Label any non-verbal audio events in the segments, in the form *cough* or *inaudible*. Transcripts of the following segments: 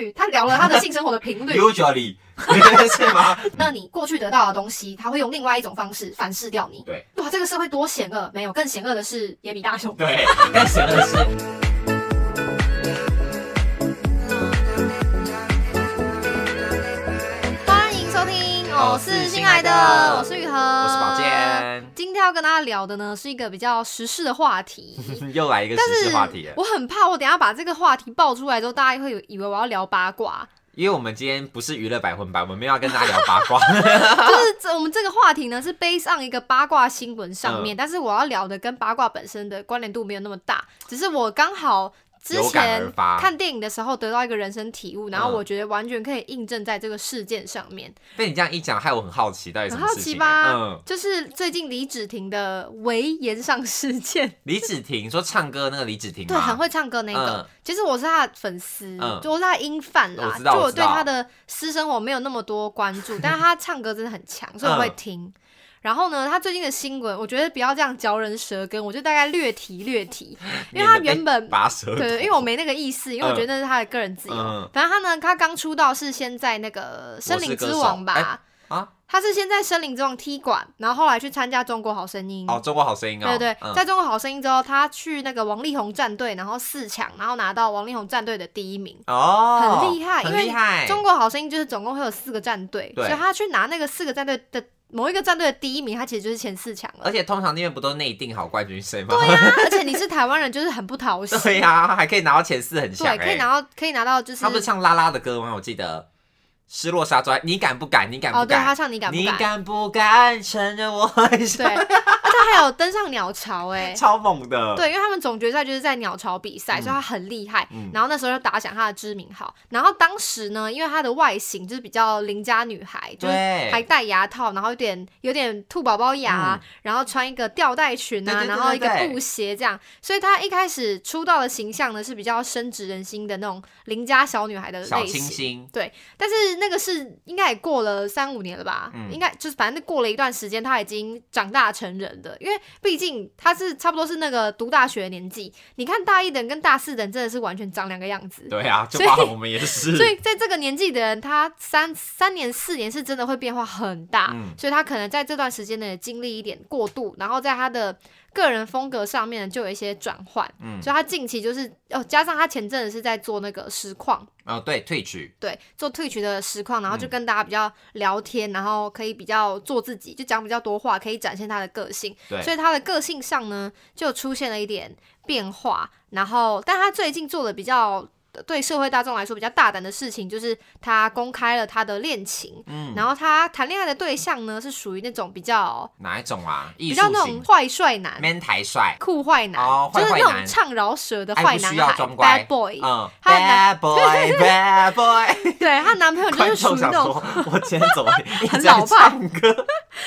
率，他聊了他的性生活的频率。usually *laughs* 是吗？那你过去得到的东西，他会用另外一种方式反噬掉你。对，哇，这个社会多险恶！没有，更险恶的是野比大雄。对，更险恶的是，欢迎收听，我我是是新新来的，我是雨禾，我是宝。健，今天要跟大家聊的呢，是一个比较时事的话题。*laughs* 又来一个但时是事话题了。我很怕，我等下把这个话题爆出来之后，大家会以为我要聊八卦。因为我们今天不是娱乐百分百，我们没有要跟大家聊八卦。*laughs* 就是这我们这个话题呢是 based on 一个八卦新闻上嗯面，但是我要聊的跟八卦本身的关联度没有那么大，只是我刚好之前看电影的时候得到一个人生体悟，然后嗯我觉得完全可以印证在这个事件上面。被你这样一讲，害我很好奇，到底什很好么事情？奇吧？嗯，就是最近李芷婷的微言上事件，*laughs* 李芷婷说唱歌那个李芷婷吗对，很会唱歌那个。嗯其实我是她的粉丝，嗯就我是他的音范啦我。知道就我对他的私生活没有那么多关注，但是他唱歌真的很强，所以我会嗯听。然后呢，他最近的新闻，我觉得不要这样嚼人舌根，我就大概略提略提，*laughs* 因为他原本拔舌头，对，因为我没那个意思，因为我觉得那是他的个人自由。嗯反正他呢，他刚出道是先在那个《森林之王》吧，啊他是先在《森林之王》踢馆，然后后来去参加《中国好声音》。哦，中国好声音哦，对对，嗯在中国好声音之后，他去那个王力宏战队，然后四强，然后拿到王力宏战队的第一名，哦，很厉害。因很为厉害，中国好声音就是总共会有四个战队，所以他去拿那个四个战队的某一个战队的第一名，他其实就是前四强了而。且通常那边不都内定好冠军谁吗？对呀、而且你是台湾人，就是很不讨喜。对呀、还可以拿到前四，很强对，哎、可以拿到可以拿到就是他不是唱拉拉的歌吗？我记得失落沙洲，你敢不敢？你敢不敢哦，对？他唱你敢不敢你敢？不敢承认我爱对，上？*laughs* 而且还有登上鸟巢哎、超猛的。对，因为他们总决赛就是在鸟巢比赛，嗯所以他很厉害。嗯然后那时候就打响他的知名号。然后当时呢，因为他的外形就是比较邻家女孩，就是对还戴牙套，然后有点有点兔宝宝牙，嗯然后穿一个吊带裙啊，对对对然后一个对对布鞋这样。所以他一开始出道的形象呢是比较深植人心的那种邻家小女孩的类型。清新，但是那个是应该也过了三五年了吧？嗯应该就是反正过了一段时间，他已经长大成人了。因为毕竟他是差不多是那个读大学的年纪，你看大一的人跟大四的人真的是完全长两个样子。对啊，就所以包括我们也是。*laughs* 所以在这个年纪的人，他三三年四年是真的会变化很大，嗯所以他可能在这段时间内经历一点过渡，然后在他的个人风格上面就有一些转换。嗯，所以他近期就是哦，加上他前阵子是在做那个实况，哦，对，退曲，对，做 Twitch 的实况，然后就嗯跟大家比较聊天，然后可以比较做自己，就讲比较多话，可以展现他的个性。对所以他的个性上呢，就出现了一点变化。然后，但他最近做的比较对社会大众来说比较大胆的事情，就是他公开了他的恋情。嗯，然后他谈恋爱的对象呢，是属于那种比较哪一种啊？比较那种坏帅男、，man 台帅，酷坏男，哦就是那种唱饶舌的坏男孩，bad boy。嗯，bad boy，bad boy，对，她男朋友就是属于那种，我今天怎么很老派唱歌？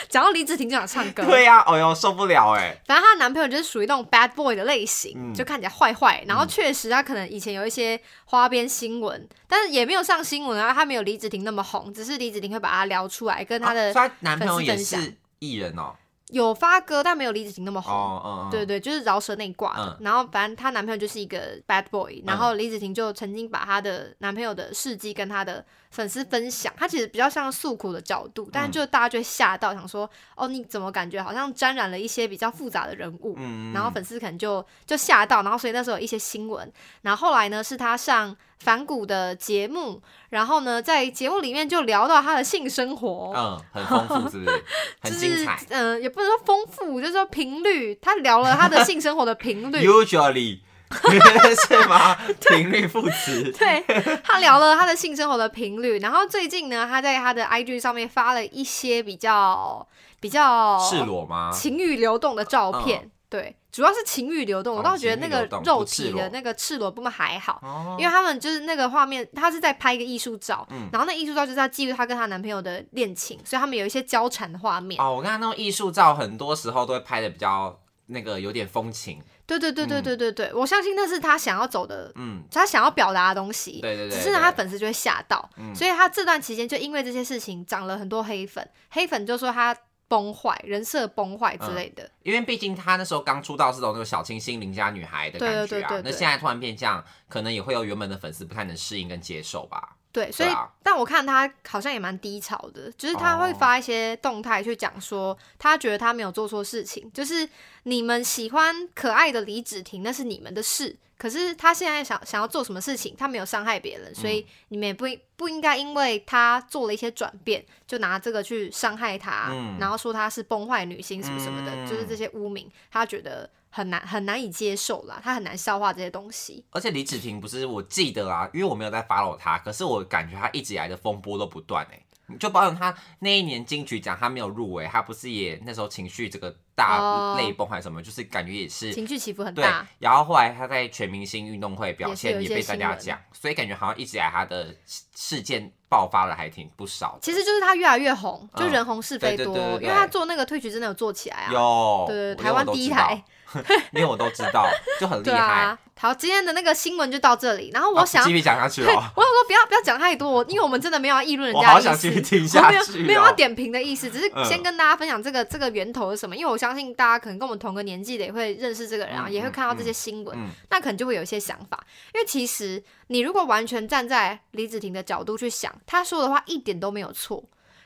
讲到李子婷就想唱歌，对呀，哎呦，受不了哎，反正她男朋友就是属于那种 bad boy 的类型，嗯就看起来坏坏。然后确实，他可能以前有一些花边新闻，但是也没有上新闻啊。他没有李子婷那么红，只是李子婷会把他聊出来，跟他的哦所以她男朋友也是艺人哦。有发歌，但没有李子婷那么红。哦，嗯嗯，对对，就是饶舌那一挂然后反正她男朋友就是一个 bad boy，、然后李子婷就曾经把她的男朋友的事迹跟她的粉丝分享。他其实比较像诉苦的角度，但是就大家就会吓到，想说哦，你怎么感觉好像沾染了一些比较复杂的人物？然后粉丝可能就就吓到，然后所以那时候有一些新闻，然后后来呢是他上反骨的节目，然后呢在节目里面就聊到他的性生活，嗯，很丰富，是不是？*laughs* 很就是精彩。嗯、呃也不能说丰富，就是说频率，他聊了他的性生活的频率。*laughs* Usually *laughs* 是吗？频率副词。*laughs* 对他聊了他的性生活的频率，然后最近呢，他在他的 IG 上面发了一些比较比较赤裸吗？情欲流动的照片，对，主要是情欲流动。我哦倒觉得那个肉体的那个赤裸部分还好，哦因为他们就是那个画面，他是在拍一个艺术照，嗯然后那艺术照就是要记录她跟她男朋友的恋情，所以他们有一些交缠的画面。哦，我看那种艺术照，很多时候都会拍的比较那个有点风情。对对对对嗯对对对，我相信那是他想要走的，嗯，他想要表达的东西。对对对。只是呢，他粉丝就会吓到，嗯所以他这段期间就因为这些事情涨了很多黑粉，黑粉就说他崩坏，人设崩坏嗯之类的。因为毕竟他那时候刚出道是走那种小清新邻家女孩的感觉啊，对对对对对那现在突然变这样，可能也会有原本的粉丝不太能适应跟接受吧。对，所以、啊。但我看他好像也蛮低潮的，就是他会哦。发一些动态去讲说，他觉得他没有做错事情，就是你们喜欢可爱的李芷婷，那是你们的事。可是他现在想想要做什么事情，他没有伤害别人，所嗯。以你们也不应不应该因为他做了一些转变，就拿这个去伤害他，嗯。然后说他是崩坏女星什么什么的，嗯就是这些污名，他觉得很难很难以接受啦，他很难消化这些东西。而且李芷婷不是我记得啊，因为我没有在 follow 他，可是我感觉他一直以来的风波都不断哎、就包括他那一年金曲奖他没有入围，他不是也那时候情绪这个大哦泪崩还是什么，就是感觉也是情绪起伏很对大，，然后后来他在全明星运动会表现也被大家讲，所以感觉好像一直以来她的事件爆发了还挺不少。其实就是他越来越红，就嗯人红是非多，对对对对对因为他做那个退曲真的有做起来啊。有，对我台湾第一台，*laughs* 因为我都知道，*laughs* 就很厉害。啊。好，今天的那个新闻就到这里。然后我想，继续讲下去我。想说不要不要讲太多，因为我们真的没有要议论人家的意思。好想继续听我下没有去、哦。没有要点评的意思，只是嗯先跟大家分享这个这个源头是什么。因为我相信大家可能跟我们同个年纪的也会认识这个人啊，嗯也会看到这些新闻，嗯那可能就会有一些想法。因为其实你如果完全站在李子婷的角度去想，她说的话一点都没有错，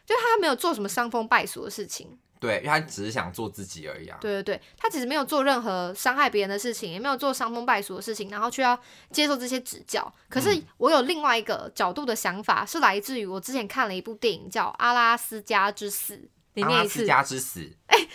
就她没有做什么伤风败俗的事情。对，因为他只是想做自己而已啊。对对对，他其实没有做任何伤害别人的事情，也没有做伤风败俗的事情，然后却要接受这些指教。可是嗯我有另外一个角度的想法，是来自于我之前看了一部电影叫《阿拉斯加之死》。你阿念一次，拉斯加之死，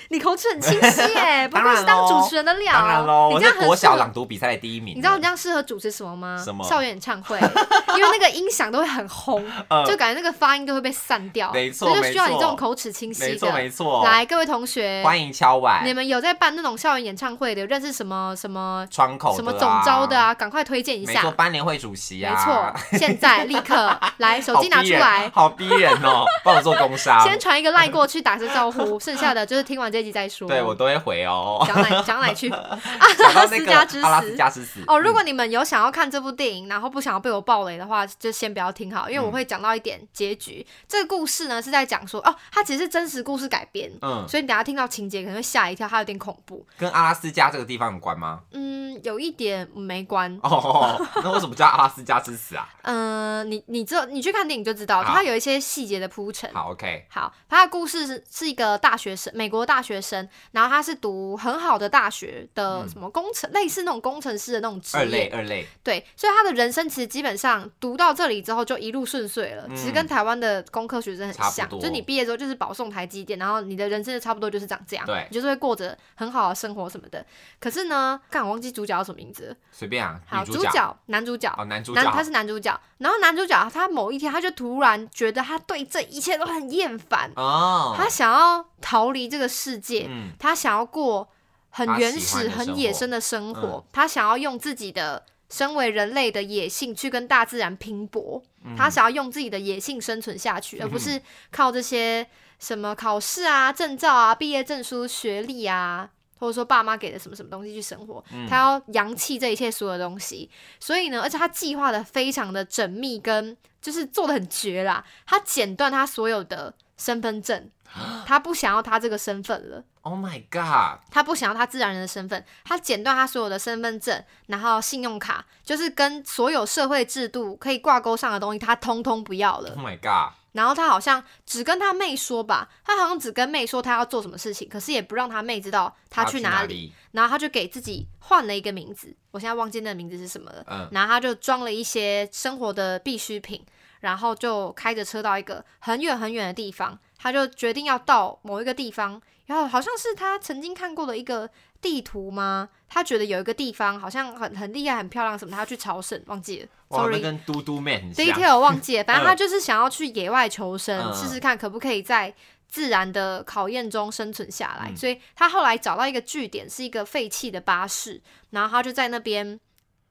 你口齿很清晰耶，*laughs* 不愧是当主持人的料。当然喽，我是国小朗读比赛的第一名。你知道你这样适合主持什么吗？什么校园演唱会，*laughs* 因为那个音响都会很轰，呃就感觉那个发音都会被散掉。没错所以就需要你这种口齿清晰没错没的。错。来，各位同学，欢迎敲碗你们有在办那种校园演唱会的，有认识什么什么窗口的啊什么总招的啊？赶快推荐一没错，班联会主席啊没啊。错，现在立刻来，*laughs* 手机拿出来，好逼人，好逼人哦，帮我做工商。先传一个赖过去打个招呼，剩下的就是听完这集再说。对我都会回哦。讲哪讲哪去。*laughs* 阿拉斯加之死阿拉斯加之死哦，如果嗯你们有想要看这部电影，然后不想要被我暴雷的话，就先不要听好，因为我嗯会讲到一点结局。这个故事呢是在讲说，哦，它其实是真实故事改编，嗯，所以你等下听到情节可能会吓一跳，它有点恐怖。跟阿拉斯加这个地方有关吗？嗯，有一点没关。哦，那为什么叫阿拉斯加之死啊？嗯、*laughs* 你你知道，你去看电影就知道，它有一些细节的铺陈。好，OK，好，它的故事是是一个大学生，美国大学生，然后他是读很好的大学的嗯。什么工程，类似那种工程师的那种职二类业，二类，对，所以他的人生其实基本上读到这里之后就一路顺遂了，嗯其实跟台湾的工科学生很像，就是你毕业之后就是保送台积电，然后你的人生就差不多就是长这样，对你就是会过着很好的生活什么的。可是呢，看我忘记主角叫什么名字，随便啊。好，主角男主角哦，男主角男他是男主角，然后男主角他某一天他就突然觉得他对这一切都很厌烦，哦，他想要逃离这个世界，嗯。他想要过很原始、很野生的生活，嗯。他想要用自己的身为人类的野性去跟大自然拼搏，嗯。他想要用自己的野性生存下去，而不是靠这些什么考试啊、证照啊、毕业证书、学历啊。或者说爸妈给的什么什么东西去生活，嗯他要扬弃这一切所有东西，所以呢，而且他计划的非常的缜密，跟就是做的很绝啦。他剪断他所有的身份证，*gasps* 他不想要他这个身份了。，Oh my God，他不想要他自然人的身份，他剪断他所有的身份证，然后信用卡，就是跟所有社会制度可以挂钩上的东西，他通通不要了。Oh my God，然后他好像只跟他妹说吧，他好像只跟妹说他要做什么事情，可是也不让他妹知道他去哪里。里？然后他就给自己换了一个名字，我现在忘记那个名字是什么了。嗯，然后他就装了一些生活的必需品，然后就开着车到一个很远很远的地方，他就决定要到某一个地方，然后好像是他曾经看过的一个地图吗？他觉得有一个地方好像很很厉害、很漂亮什么，他要去朝圣，忘记了，sorry。跟嘟嘟妹很像。detail 忘记了，反正他嗯就是想要去野外求生，嗯试试看可不可以在自然的考验中生存下来。嗯所以他后来找到一个据点，是一个废弃的巴士，然后他就在那边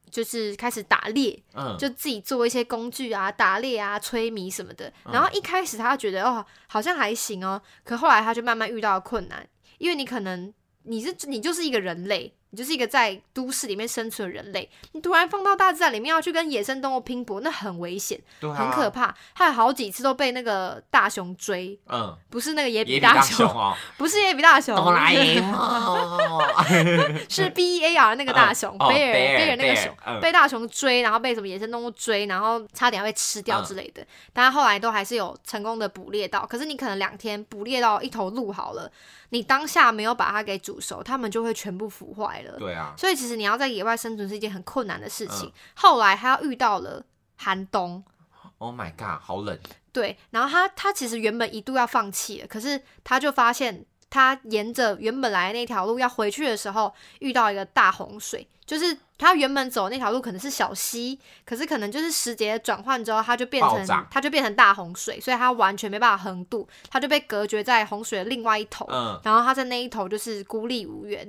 就是开始打猎，嗯，就自己做一些工具啊，打猎啊、催迷什么的。嗯然后一开始他觉得哦，好像还行哦，可后来他就慢慢遇到了困难，因为你可能你是你就是一个人类，你就是一个在都市里面生存的人类，你突然放到大自然里面要去跟野生动物拼搏，那很危险，很可怕。他有好几次都被那个大熊追，嗯，不是那个野野比大熊，哦，不是野比大熊，哆啦 A *laughs* 梦，*laughs* 是 B E A R 那个大熊，哦贝尔贝尔那个熊，嗯被大熊追，然后被什么野生动物追，然后差点要被吃掉之类的。但他后来都还是有成功的捕猎到。可是你可能两天捕猎到一头鹿好了，你当下没有把它给煮熟，它们就会全部腐坏了。对啊，所以其实你要在野外生存是一件很困难的事情。嗯。后来他遇到了寒冬。Oh my god，好冷，对，然后他他其实原本一度要放弃了，可是他就发现他沿着原本来的那条路要回去的时候，遇到一个大洪水，就是他原本走的那条路可能是小溪，可是可能就是时节转换之后，它就变成它就变成大洪水，所以他完全没办法横渡，他就被隔绝在洪水的另外一头，嗯，然后他在那一头就是孤立无援，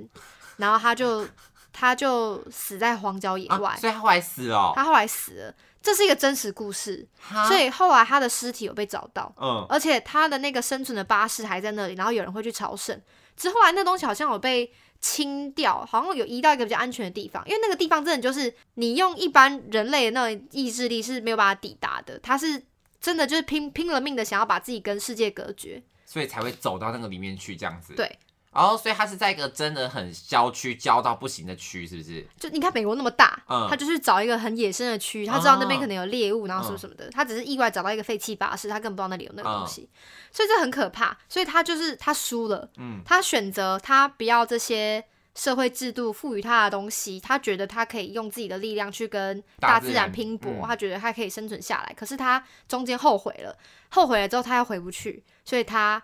然后他就他就死在荒郊野外，啊，所以他后来死了哦，他后来死了。这是一个真实故事，所以后来他的尸体有被找到，嗯，而且他的那个生存的巴士还在那里，然后有人会去朝圣。之后来那东西好像有被清掉，好像有移到一个比较安全的地方，因为那个地方真的就是你用一般人类的那种意志力是没有办法抵达的，他是真的就是拼拼了命的想要把自己跟世界隔绝。所以才会走到那个里面去这样子。对，哦，所以他是在一个真的很郊区、郊到不行的区，是不是？就你看美国那么大，嗯他就是找一个很野生的区，他知道那边哦可能有猎物，然后什么什么的，他只是意外找到一个废弃巴士，他根本不知道那里有那个东西，所以这很可怕。所以他就是他输了，嗯他选择他不要这些社会制度赋予他的东西，他觉得他可以用自己的力量去跟大自然然拼搏，嗯他觉得他可以生存下来。可是他中间后悔了，后悔了之后他又回不去，所以他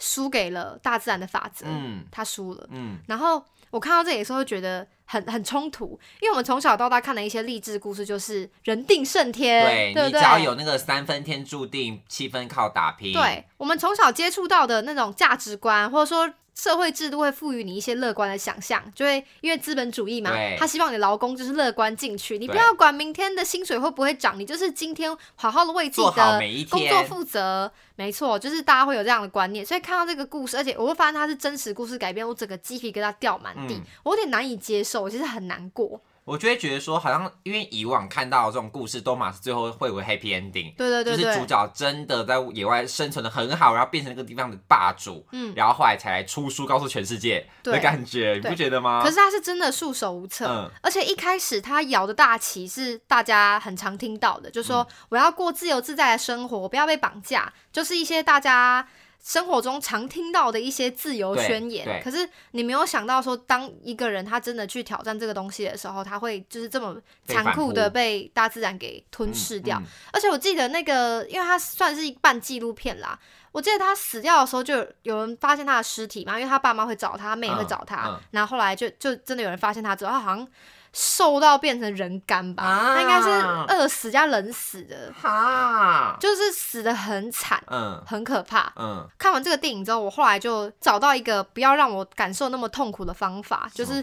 输给了大自然的法则，嗯他输了。嗯，然后我看到这里的时候，会觉得很很冲突，因为我们从小到大看的一些励志故事，就是人定胜天，对对不对？你只要有那个三分天注定，七分靠打拼。对我们从小接触到的那种价值观，或者说社会制度会赋予你一些乐观的想象，就会因为资本主义嘛，他希望你劳工就是乐观进取，你不要管明天的薪水会不会涨，你就是今天好好的为自己的工作天负责。没错，就是大家会有这样的观念，所以看到这个故事，而且我会发现它是真实故事改编，我整个鸡皮疙瘩掉满地，嗯。我有点难以接受，我其实很难过。我就会觉得说，好像因为以往看到的这种故事，都嘛是最后会有个 happy ending。对对对对，就是主角真的在野外生存的很好，然后变成那个地方的霸主，嗯然后后来才来出书告诉全世界的对感觉，你不对觉得吗？可是他是真的束手无策，嗯而且一开始他摇的大旗是大家很常听到的，就是说我要过自由自在的生活，不要被绑架，就是一些大家。生活中常听到的一些自由宣言，可是你没有想到说，当一个人他真的去挑战这个东西的时候，他会就是这么残酷的被大自然给吞噬掉。嗯而且我记得那个，因为他算是一半纪录片啦，我记得他死掉的时候，就有有人发现他的尸体嘛，因为他爸妈会找他，他妹也会找他，然后后来就就真的有人发现他之后，他好像瘦到变成人干吧，啊。他应该是饿死加冷死的，哈，就是死的很惨，嗯。很可怕。嗯，看完这个电影之后，我后来就找到一个不要让我感受那么痛苦的方法，就是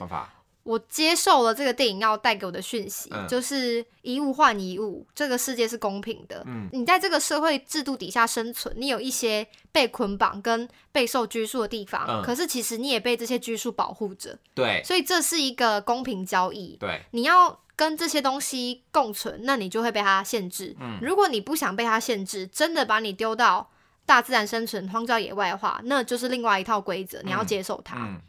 我接受了这个电影要带给我的讯息，嗯。就是一物换一物，这个世界是公平的。嗯。你在这个社会制度底下生存，你有一些被捆绑跟备受拘束的地方，嗯。可是其实你也被这些拘束保护着，对。所以这是一个公平交易。对，你要跟这些东西共存，那你就会被它限制。嗯。如果你不想被它限制，真的把你丢到大自然生存、荒郊野外的话，那就是另外一套规则，你要接受它。嗯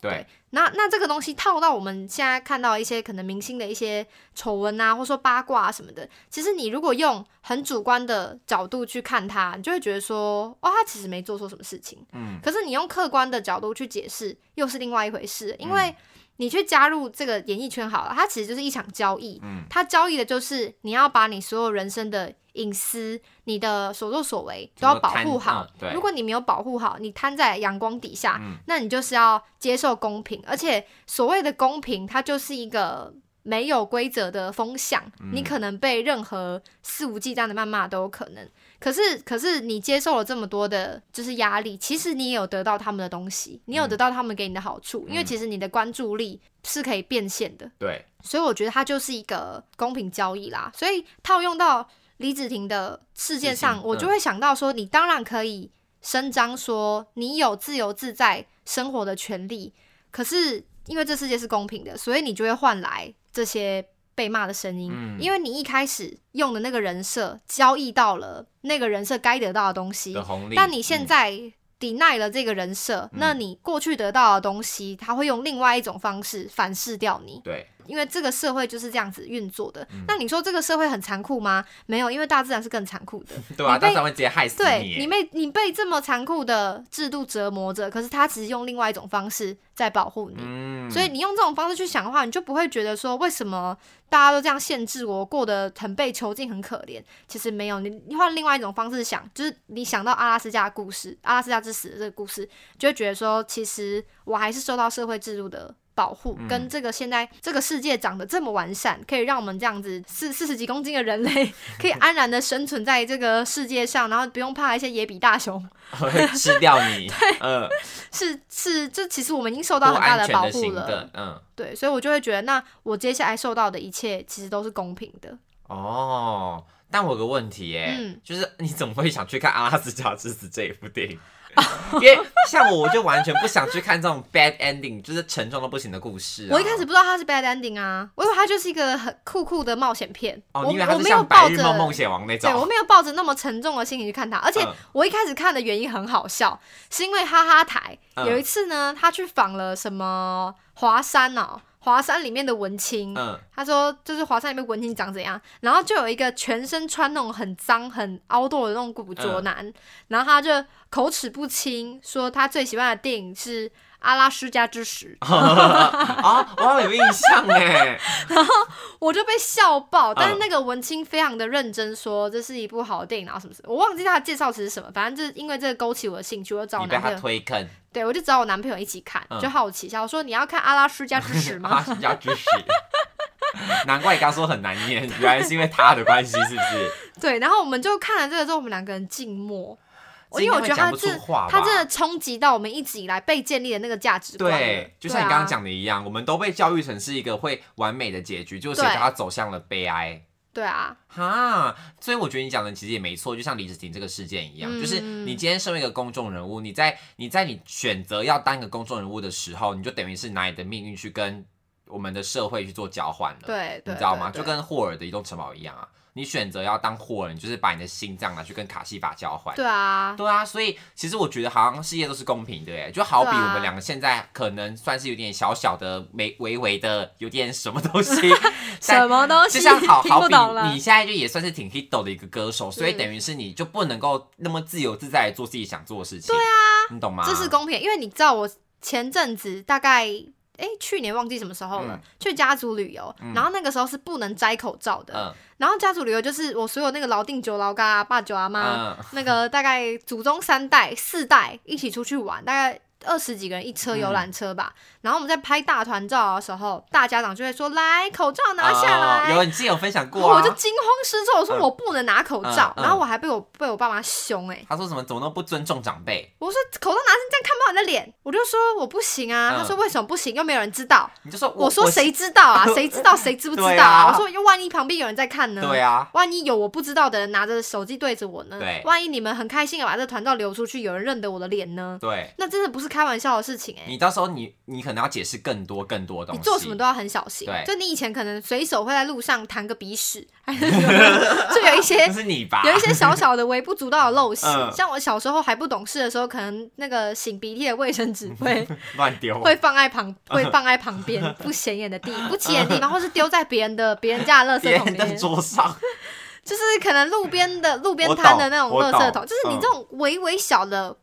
对，那那这个东西套到我们现在看到一些可能明星的一些丑闻啊，或者说八卦啊什么的，其实你如果用很主观的角度去看他，你就会觉得说，哦，他其实没做错什么事情。嗯。可是你用客观的角度去解释，又是另外一回事，因为你去加入这个演艺圈好了，它其实就是一场交易。嗯它交易的就是你要把你所有人生的隐私、你的所作所为都要保护好。嗯对如果你没有保护好，你摊在阳光底下，嗯那你就是要接受公平。而且所谓的公平，它就是一个没有规则的风向，嗯你可能被任何肆无忌惮的谩骂都有可能。可是，可是你接受了这么多的，就是压力，其实你也有得到他们的东西，你有嗯得到他们给你的好处，因为其实你的关注力是可以变现的。对，所以我觉得它就是一个公平交易啦。所以套用到李子婷的事件上，嗯我就会想到说，你当然可以声张说你有自由自在生活的权利，可是因为这世界是公平的，所以你就会换来这些被骂的声音，嗯。因为你一开始用的那个人设交易到了那个人设该得到的东西但你现嗯。在 deny 了这个人设，那你过去得到的东西，他会用另外一种方式反噬掉你。对，因为这个社会就是这样子运作的。嗯那你说这个社会很残酷吗？没有，因为大自然是更残酷的。*laughs* 对啊，被大自然会直接害死对你对。你被你被这么残酷的制度折磨着，可是他只是用另外一种方式在保护你。嗯，所以你用这种方式去想的话，你就不会觉得说为什么大家都这样限制我，过得很被囚禁，很可怜。其实没有，你你换另外一种方式想，就是你想到阿拉斯加的故事，阿拉斯加之死的这个故事，就会觉得说，其实我还是受到社会制度的。保护嗯跟这个现在这个世界长得这么完善，可以让我们这样子四四十几公斤的人类 *laughs* 可以安然的生存在这个世界上，然后不用怕一些野比大熊，*laughs* 会吃掉你，*laughs* 对嗯，是是，这其实我们已经受到很大的保护了。嗯，对，所以我就会觉得，那我接下来受到的一切其实都是公平的。哦。但我有个问题耶，嗯就是你怎么会想去看《阿拉斯加之子》这一部电影？*laughs* 因为像我，我就完全不想去看这种 bad ending，就是沉重到不行的故事、啊。我一开始不知道它是 bad ending 啊，我以为它就是一个很酷酷的冒险片。哦，我你以为它是我没有像《白抱着日梦梦险王》那对我种？没有抱着那么沉重的心情去看它，而且嗯我一开始看的原因很好笑，是因为哈哈台嗯有一次呢，他去访了什么华山哦，华山里面的文青，嗯，他说就是华山里面文青长怎样，然后就有一个全身穿那种很脏很 outdoor 的那种古着男，然后他就口齿不清说他最喜欢的电影是《阿拉斯加之死》，啊，我好像有印象哎，*laughs* 然后我就被笑爆。但是嗯那个文青非常的认真说这是一部好电影，然后什么什么，我忘记他的介绍词是什么，反正就是因为这个勾起我的兴趣，我就找我男朋友，推坑，对我就找我男朋友一起看，嗯就好奇一下，我说你要看《阿拉斯加之死》*laughs* 阿拉吗？斯加之死。*laughs* 难怪你刚说很难念，原来是因为他的关系，是不是？对，然后我们就看了这个之后，我们两个人静默。是因为我觉得他这他真的冲击到我们一直以来被建立的那个价值观。对，就像你刚刚讲的一样，我们都被教育成是一个会完美的结局，就是他走向了悲哀。对啊，哈，所以我觉得你讲的其实也没错，就像李子婷这个事件一样，嗯就是你今天身为一个公众人物，你在你在你选择要当一个公众人物的时候，你就等于是拿你的命运去跟我们的社会去做交换了，对，对你知道吗？就跟霍尔的移动城堡一样啊，你选择要当霍尔，你就是把你的心脏拿去跟卡西法交换。对啊，对啊，所以其实我觉得好像世界都是公平的耶，就好比我们两个现在可能算是有点小小的、微微微的有点什么东西，*laughs* 什么东西就像好 *laughs* 好比你现在就也算是挺 hit 的一个歌手，所以嗯等于是你就不能够那么自由自在的做自己想做的事情。对啊，你懂吗？这是公平，因为你知道我前阵子大概。哎，去年忘记什么时候了，嗯去家族旅游，然后那个时候是不能摘口罩的。嗯然后家族旅游就是我所有那个老定九、老嘎、爸九阿妈，嗯那个大概祖宗三代、四代一起出去玩，大概二十几个人一车游览车吧。然后我们在拍大团照的时候，大家长就会说：“来，口罩拿下来。哦有你之前有分享过啊我就。惊慌失措，我说嗯我不能拿口罩，嗯嗯然后我还被我被我爸妈凶哎、他说什么？怎么都不尊重长辈？我说口罩拿着这样看不到你的脸，我就说我不行啊，嗯他说为什么不行？又没有人知道，你就说我说谁知道啊？*laughs* 谁知道谁知不知道对啊我说又万一旁边有人在看呢？对啊，万一有我不知道的人拿着手机对着我呢？对万一你们很开心的把这团照流出去，有人认得我的脸呢？对。那真的不是开玩笑的事情哎、你到时候你你可能要解释更多更多东西。你做什么都要很小心对。就你以前可能随手会在路上弹个鼻屎，*laughs* 就有一些是你吧？有一些小小的微不足道的陋习。嗯像我小时候还不懂事的时候，可能那个擤鼻涕的卫生纸会 *laughs* 乱丢。会放在旁 *laughs* 会放在旁边不显眼的地不起眼的地方，或是丢在别人的别人家的垃圾桶里面。桌上，就是可能路边的路边摊的那种垃圾桶，就是你嗯这种微微小的、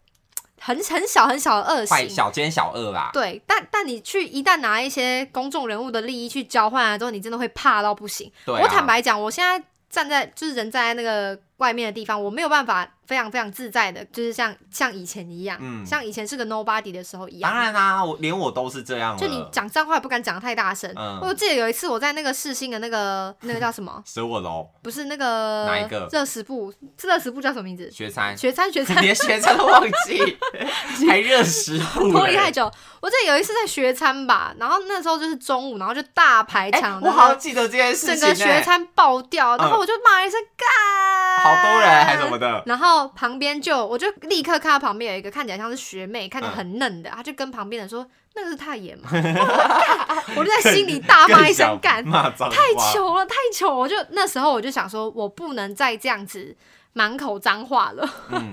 很很小很小的恶坏行。小奸小恶啦。对，但但你去一旦拿一些公众人物的利益去交换了之后，你真的会怕到不行。对啊我坦白讲，我现在站在就是人站在那个外面的地方，我没有办法非常非常自在的，就是像像以前一样，嗯像以前是个 nobody 的时候一样。当然啦、我连我都是这样。就你讲脏话也不敢讲得太大声。嗯我记得有一次我在那个世新的那个那个叫什么？*laughs* 舍我楼，不是那个哪一个热食部？这热食部叫什么名字？学餐，学餐学餐连学餐都忘记，*laughs* 还热食部嘞脱离太久。我记得有一次在学餐吧，然后那时候就是中午，然后就大排哎、场，我好记得这件事情、整个学哎餐爆掉，然后嗯我就骂一声干，好多人还什么的。然后旁边就我就立刻看到旁边有一个看起来像是学妹，看起来很嫩的，他就跟旁边人说：“那个是太野吗？” *laughs* 我就在心里大骂一声：“干，太糗了，太糗！”我就那时候我就想说，我不能再这样子满口脏话了。嗯，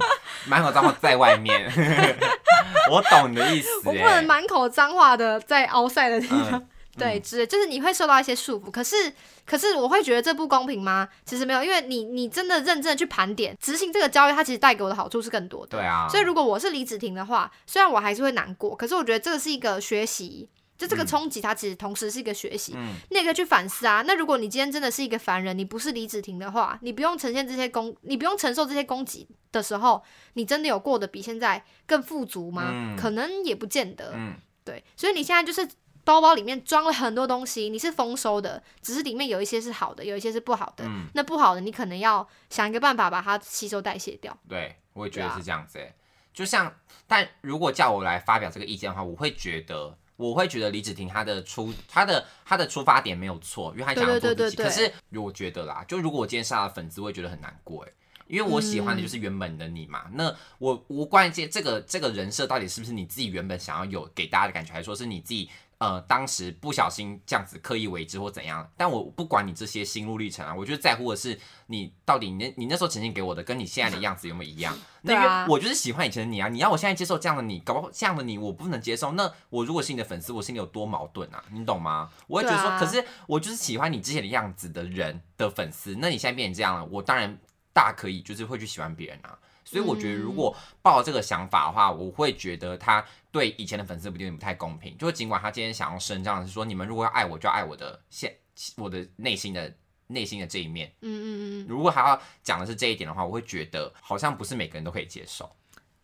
满口脏话在外面，*laughs* *laughs* 我懂你的意思。我不能满口脏话的在凹赛的地方。对，之就是你会受到一些束缚，可是可是我会觉得这不公平吗？其实没有，因为你你真的认真的去盘点执行这个交易，它其实带给我的好处是更多的。对啊，所以如果我是李子婷的话，虽然我还是会难过，可是我觉得这个是一个学习，就这个冲击，它其实同时是一个学习，那个去反思啊。那如果你今天真的是一个凡人，你不是李子婷的话，你不用呈现这些攻，你不用承受这些攻击的时候，你真的有过得比现在更富足吗？可能也不见得。嗯，对，所以你现在就是。包包里面装了很多东西，你是丰收的，只是里面有一些是好的，有一些是不好的。嗯，那不好的你可能要想一个办法把它吸收代谢掉。对，我也觉得是这样子。哎，就像，但如果叫我来发表这个意见的话，我会觉得，我会觉得李子婷她的出，她的她的出发点没有错，因为她想要做自己。可是我觉得啦，就如果我今天杀了粉丝，我会觉得很难过。哎，因为我喜欢的就是原本的你嘛。那我无关键这个这个人设到底是不是你自己原本想要有给大家的感觉，还是说是你自己？呃，当时不小心这样子刻意为之或怎样，但我不管你这些心路历程啊，我觉得在乎的是你到底你你那时候呈现给我的，跟你现在的样子有没有一样？*laughs* 那因为我就是喜欢以前的你啊，你要我现在接受这样的你，搞不好这样的你我不能接受，那我如果是你的粉丝，我心里有多矛盾啊？你懂吗？我会觉得说，可是我就是喜欢你之前的样子的人的粉丝，那你现在变成这样了，我当然大可以就是会去喜欢别人啊。所以我觉得，如果抱这个想法的话，我会觉得他对以前的粉丝有点不太公平。就是尽管他今天想要升，这样是说，你们如果要爱我，就爱我的现我的内心的内心的这一面。嗯嗯嗯。如果还要讲的是这一点的话，我会觉得好像不是每个人都可以接受。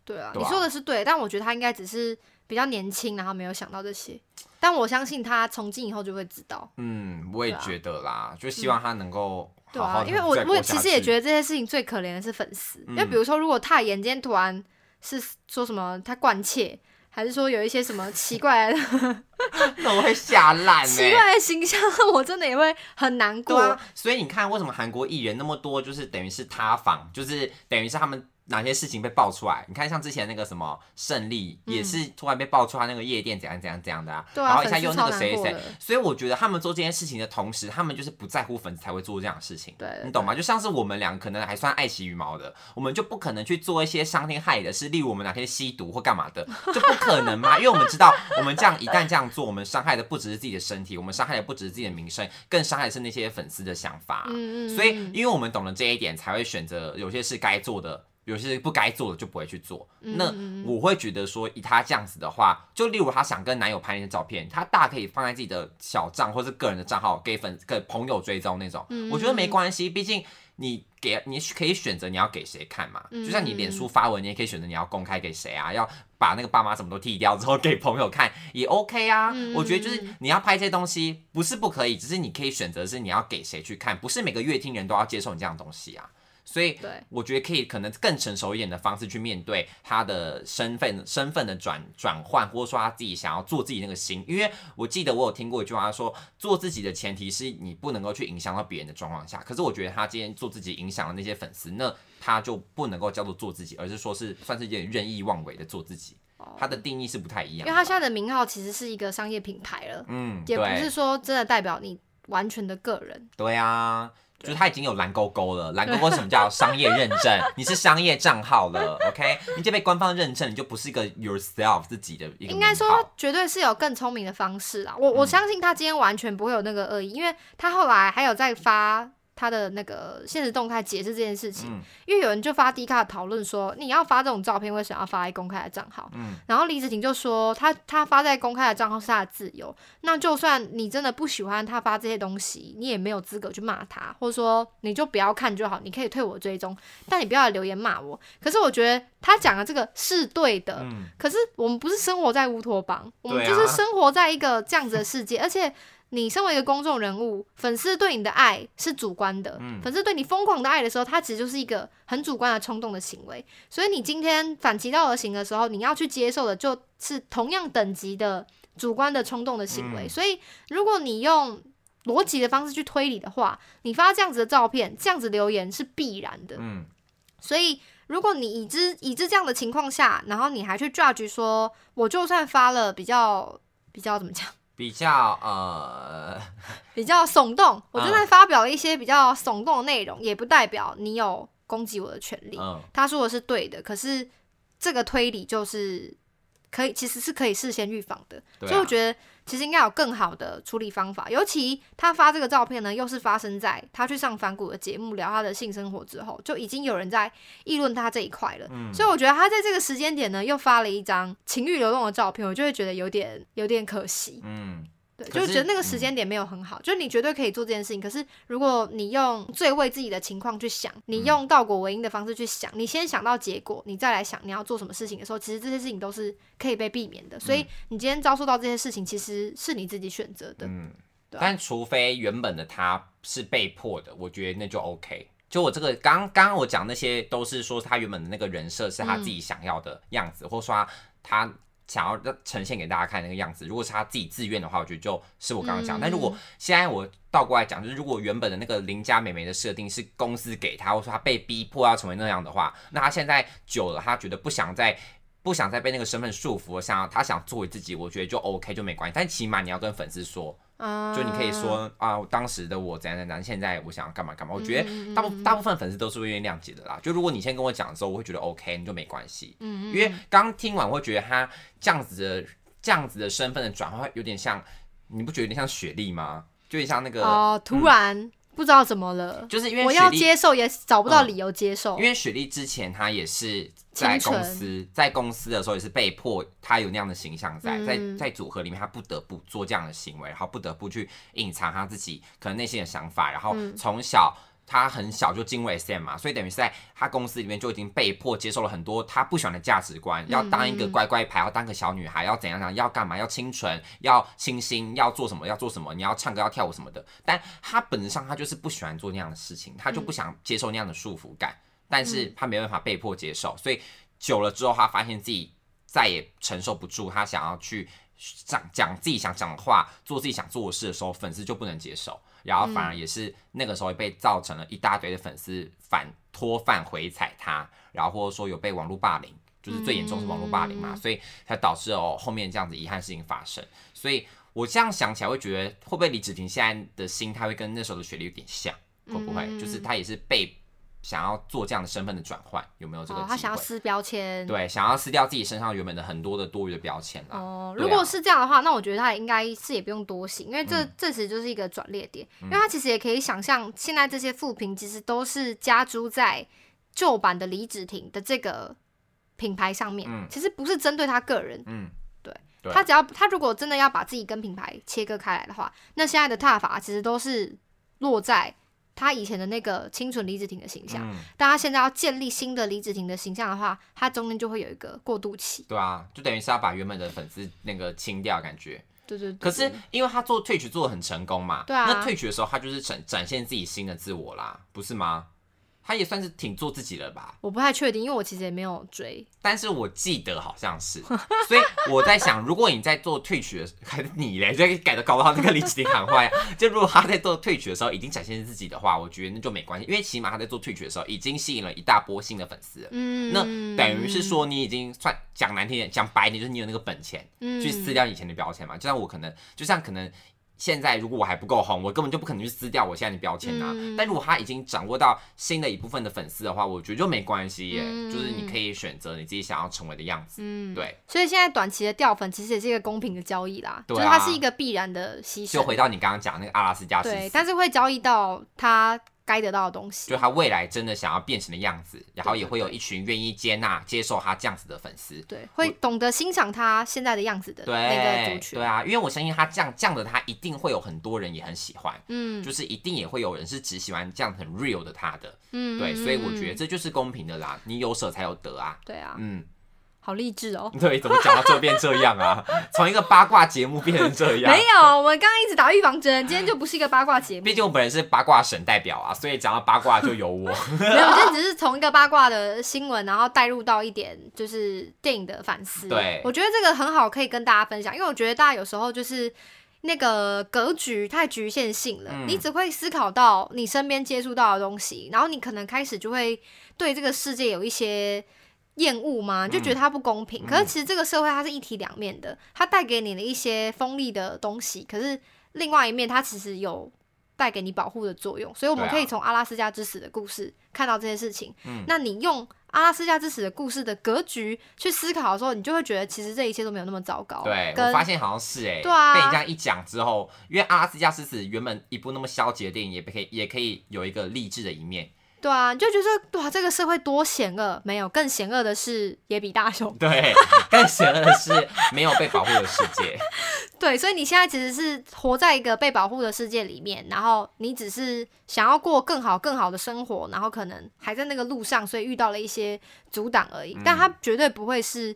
对啊，你说的是对，但我觉得他应该只是比较年轻，然后没有想到这些。但我相信他从今以后就会知道。嗯，我也觉得啦，就希望他能够。对啊，因为我我其实也觉得这些事情最可怜的是粉丝，因为比如说如果太妍今天突然是说什么他惯窃，还是说有一些什么奇怪的 *laughs* *laughs* 那我会吓烂。奇怪的形象，我真的也会很难过。所以你看，为什么韩国艺人那么多，就是等于是塌房，就是等于是他们。哪些事情被爆出来？你看，像之前那个什么胜利，也是突然被爆出来那个夜店怎样怎样怎样的啊，然后一下又那个谁谁，所以我觉得他们做这件事情的同时，他们就是不在乎粉丝才会做这样的事情，对，你懂吗？就像是我们俩可能还算爱惜羽毛的，我们就不可能去做一些伤天害理的事，例如我们哪天吸毒或干嘛的，*laughs* 就不可能嘛，因为我们知道，我们这样一旦这样做，我们伤害的不只是自己的身体，我们伤害的不只是自己的名声，更伤害的是那些粉丝的想法。嗯嗯，所以因为我们懂了这一点，才会选择有些事该做的。有些不该做的就不会去做。那我会觉得说，以她这样子的话，就例如她想跟男友拍那些照片，她大可以放在自己的小账或是个人的账号给粉给朋友追踪那种。我觉得没关系，毕竟你给你可以选择你要给谁看嘛。就像你脸书发文，你也可以选择你要公开给谁啊，要把那个爸妈什么都剃掉之后给朋友看也 OK 啊。我觉得就是你要拍这些东西不是不可以，只是你可以选择是你要给谁去看，不是每个乐听人都要接受你这样东西啊。所以，我觉得可以可能更成熟一点的方式去面对他的身份身份的转转换，或者说他自己想要做自己那个心。因为我记得我有听过一句话说，做自己的前提是你不能够去影响到别人的状况下。可是我觉得他今天做自己影响了那些粉丝，那他就不能够叫做做自己，而是说是算是有点任意妄为的做自己。他的定义是不太一样，因为他现在的名号其实是一个商业品牌了，嗯，也不是说真的代表你完全的个人。对啊。就是他已经有蓝勾勾了，蓝勾勾什么叫商业认证？你是商业账号了，OK？你就被官方认证，你就不是一个 yourself 自己的一个。应该说，绝对是有更聪明的方式啊！我我相信他今天完全不会有那个恶意，因为他后来还有在发。他的那个现实动态解释这件事情，因为有人就发低卡讨论说，你要发这种照片，为什么要发在公开的账号？嗯，然后李子婷就说，他他发在公开的账号是他的自由，那就算你真的不喜欢他发这些东西，你也没有资格去骂他，或者说你就不要看就好，你可以退我追踪，但你不要留言骂我。可是我觉得他讲的这个是对的，可是我们不是生活在乌托邦，我们就是生活在一个这样子的世界，而且。你身为一个公众人物，粉丝对你的爱是主观的。粉丝对你疯狂的爱的时候，它其实就是一个很主观的冲动的行为。所以你今天反其道而行的时候，你要去接受的就是同样等级的主观的冲动的行为。所以如果你用逻辑的方式去推理的话，你发这样子的照片，这样子留言是必然的。嗯，所以，如果你已知已知这样的情况下，然后你还去 judge 说，我就算发了比较比较怎么讲，比较呃，比较耸动，我就嗯算发表了一些比较耸动的内容，也不代表你有攻击我的权利。嗯，他说的是对的，可是这个推理就是可以，其实是可以事先预防的。啊所以我觉得其实应该有更好的处理方法。尤其他发这个照片呢，又是发生在他去上反骨的节目聊他的性生活之后，就已经有人在议论他这一块了。嗯所以我觉得他在这个时间点呢，又发了一张情欲流动的照片，我就会觉得有点有点可惜。嗯，对，就是觉得那个时间点没有很好，就是你绝对可以做这件事情。可是如果你用最为自己的情况去想，你用倒果为因的方式去想，你先想到结果，你再来想你要做什么事情的时候，其实这些事情都是可以被避免的。所以你今天遭受到这些事情，其实是你自己选择的。嗯，对啊但除非原本的他是被迫的，我觉得那就 OK。就我这个刚刚刚我讲那些都是说他原本的那个人设是他自己想要的样子，或者说他他想要让呈现给大家看那个样子。如果是他自己自愿的话，我觉得就是我刚刚讲。嗯但如果现在我倒过来讲，就是如果原本的那个邻家美眉的设定是公司给他，或者说他被逼迫要成为那样的话，那他现在久了，他觉得不想再。不想再被那个身份束缚，想要他想作为自己，我觉得就 OK 就没关系。但起码你要跟粉丝说，嗯，就你可以说啊，当时的我怎样怎样，现在我想要干嘛干嘛。我觉嗯得大部大部分粉丝都是会愿意谅解的啦。就如果你先跟我讲的时候，我会觉得 OK，你就没关系。嗯，因为刚听完，我会觉得他这样子的这样子的身份的转换，有点像，你不觉得有点像雪莉吗？就有点像那个，哦，突然不知道怎么了，就是因为我要接受也找不到嗯理由接受因。为雪莉之前她也是在公司，在公司的时候也是被迫，她有那样的形象在，在嗯在组合里面，她不得不做这样的行为，然后不得不去隐藏她自己可能内心的想法，然后嗯从小。她很小就进入 SM 嘛，所以等于是在他公司里面就已经被迫接受了很多他不喜欢的价值观，要当一个嗯乖乖牌，要当个小女孩，要怎样怎样，要干嘛，要清纯，要清新，要做什么，要做什么，你要唱歌，要跳舞什么的。但他本质上他就是不喜欢做那样的事情，他就不想接受那样的束缚感。但是他没办法被迫接受，所以久了之后，他发现自己再也承受不住，他想要去讲讲自己想讲的话，做自己想做的事的时候，粉丝就不能接受，然后反而也是那个时候被造成了一大堆的粉丝反脱饭回踩他，然后或者说有被网络霸凌，就是最严重是网络霸凌嘛，嗯所以才导致哦后面这样子遗憾事情发生，所以我这样想起来会觉得，会不会李芷婷现在的心态会跟那时候的雪莉有点像？会不会？嗯就是她也是被想要做这样的身份的转换，有没有这个哦，他想要？撕标签。对，想要撕掉自己身上原本的很多的多余的标签啦。哦，如果是这样的话，那我觉得他也应该是也不用多想，因为这、嗯这其实就是一个转捩点，因为他其实也可以想象，现在这些负评其实都是加诸在旧版的李芷婷的这个品牌上面，嗯其实不是针对他个人。嗯，对对他只要他如果真的要把自己跟品牌切割开来的话，那现在的踏法其实都是落在他以前的那个清纯李子婷的形象，嗯，但他现在要建立新的李子婷的形象的话，他中间就会有一个过渡期。对啊，就等于是要把原本的粉丝那个清掉，感觉。对对对可是因为他做 Twitch 做的很成功嘛，对啊那 Twitch 的时候他就是展展现自己新的自我啦，不是吗？他也算是挺做自己了吧？我不太确定，因为我其实也没有追。但是我记得好像是，所以我在想，如果你在做退曲的，还是你嘞，就改的搞不好那个李子婷喊话呀。*laughs* 就如果他在做退曲的时候已经展现自己的话，我觉得那就没关系，因为起码他在做退曲的时候已经吸引了一大波新的粉丝。嗯，那等于是说，你已经算讲难听点，讲白一点，就是你有那个本钱嗯去撕掉以前的标签嘛。就像我可能，就像可能现在如果我还不够红，我根本就不可能去撕掉我现在的标签啊。嗯但如果他已经掌握到新的一部分的粉丝的话，我觉得就没关系耶，嗯就是你可以选择你自己想要成为的样子。嗯，对，所以现在短期的掉粉其实也是一个公平的交易啦，對啊就是它是一个必然的牺牲。就回到你刚刚讲那个阿拉斯加对，但是会交易到他该得到的东西。就。他未来真的想要变成的样子，然后也会有一群愿意接纳、接受他这样子的粉丝。对，会懂得欣赏他现在的样子的那个族对，群。对啊，因为我相信他这样这样的他一定会有很多人也很喜欢，嗯。就是一定也会有人是只喜欢这样很 real 的他的，嗯，对，嗯所以我觉得嗯。这就是公平的啦，你有舍才有得啊，对啊，嗯，好励志哦。*laughs* 对，怎么讲到这变这样啊？*laughs* 从一个八卦节目变成这样，没有，我们刚刚一直打预防针，今天就不是一个八卦节目。毕竟我本人是八卦省代表啊，所以讲到八卦就有我。*laughs* 没有，我今天只是从一个八卦的新闻，然后带入到一点就是电影的反思。对我觉得这个很好，可以跟大家分享，因为我觉得大家有时候就是那个格局太局限性了，嗯你只会思考到你身边接触到的东西，然后你可能开始就会对这个世界有一些厌恶吗？就觉得它不公平。嗯可是其实这个社会它是一体两面的，它带给你的一些锋利的东西，可是另外一面它其实有带给你保护的作用。所以我们可以从阿拉斯加之死的故事看到这些事情。嗯那你用阿拉斯加之死的故事的格局去思考的时候，你就会觉得其实这一切都没有那么糟糕。对，我发现好像是哎、对啊被你这样一讲之后，因为阿拉斯加之死原本一部那么消极的电影，也可以也可以有一个励志的一面。对啊，你就觉得哇，这个社会多险恶，没有更险恶的是野比大雄。对，更险恶的是没有被保护的世界。*laughs* 对，所以你现在其实是活在一个被保护的世界里面，然后你只是想要过更好、更好的生活，然后可能还在那个路上，所以遇到了一些阻挡而已。但它绝对不会是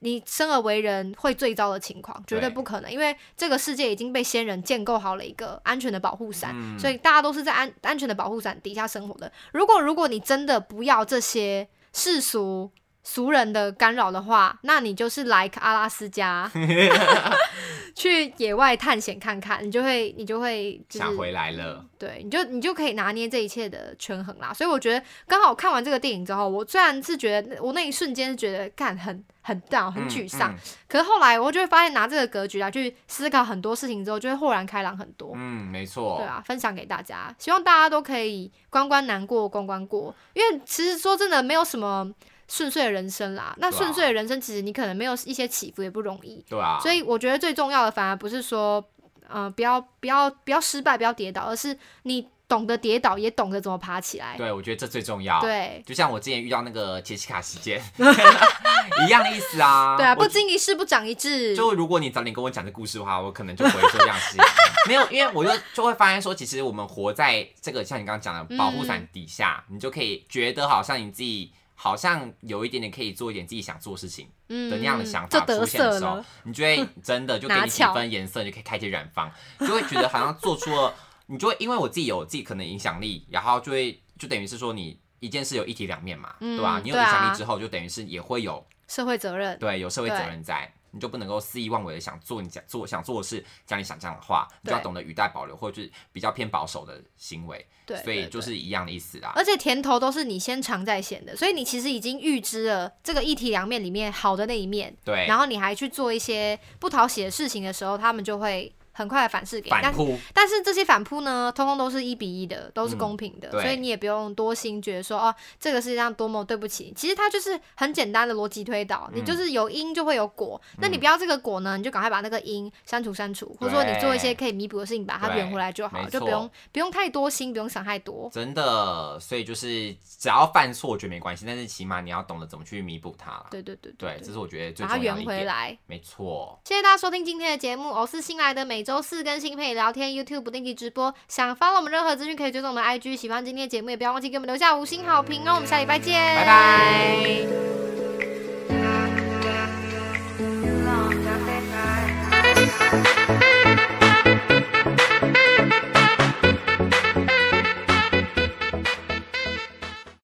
你生而为人会最糟的情况，绝对对不可能，因为这个世界已经被先人建构好了一个安全的保护伞，嗯所以大家都是在安安全的保护伞底下生活的。如果如果你真的不要这些世俗。俗人的干扰的话，那你就是 like 阿拉斯加，*laughs* *laughs* 去野外探险看看，你就会你就会就是想回来了，对，你就你就可以拿捏这一切的权衡啦。所以我觉得刚好看完这个电影之后，我虽然是觉得我那一瞬间是觉得干很很 down 很沮丧，嗯可是后来我就会发现拿这个格局来去思考很多事情之后，就会豁然开朗很多。嗯，没错，对啊，分享给大家，希望大家都可以关关难过关关过，因为其实说真的，没有什么顺遂的人生啦。那顺遂的人生，其实你可能没有一些起伏，也不容易。对啊，所以我觉得最重要的，反而不是说，呃，不要不要不要失败，不要跌倒，而是你懂得跌倒，也懂得怎么爬起来。对我觉得这最重要。，对就像我之前遇到那个杰西卡事件 *laughs* 一样的意思啊。*laughs* 对啊，不经一事不长一智。就如果你早点跟我讲这故事的话，我可能就不会做这样的事情。*laughs* 没有，因为我就就会发现说，其实我们活在这个像你刚刚讲的保护伞底下，你就可以觉得好像你自己好像有一点点可以做一点自己想做的事情嗯的那样的想法出现的时候你就会真的就 *laughs* 给你几分颜色，你就可以开启染坊，就会觉得好像做出了，*laughs* 你就会因为我自己有自己可能影响力，然后就会就等于是说你一件事有一体两面嘛，嗯对吧？你有影响力之后，就等于是也会有社会责任。对，有社会责任在，你就不能够肆意妄为的想做你想做想做的事，讲你想讲的话，你就要懂得语带保留，或者是比较偏保守的行为。对，所以就是一样的意思啦。而且甜头都是你先尝在先的，所以你其实已经预知了这个一体两面里面好的那一面，对，然后你还去做一些不讨喜的事情的时候，他们就会很快的反噬给你。但反扑，但是这些反扑呢，通通都是一比一的，都是公平的，对所以你也不用多心，觉得说哦，这个世界上多么对不起。其实它就是很简单的逻辑推导，你就是有因就会有果，那你不要这个果呢，你就赶快把那个因删除删除，或者说你做一些可以弥补的事情，把它圆回来就好，没就不用不用太多心，不用想太多。真的，所以就是只要犯错，我觉得没关系，但是起码你要懂得怎么去弥补它啦。对对对对，这是我觉得最把它圆重要的一点。回来。没错，谢谢大家收听今天的节目，我是新来的，每周四更新陪你聊天，YouTube 不定期直播。想翻了我们任何资讯，可以追踪我们 IG。喜欢今天的节目，也不要忘记给我们留下五星好评哦。我们下礼拜见，拜拜。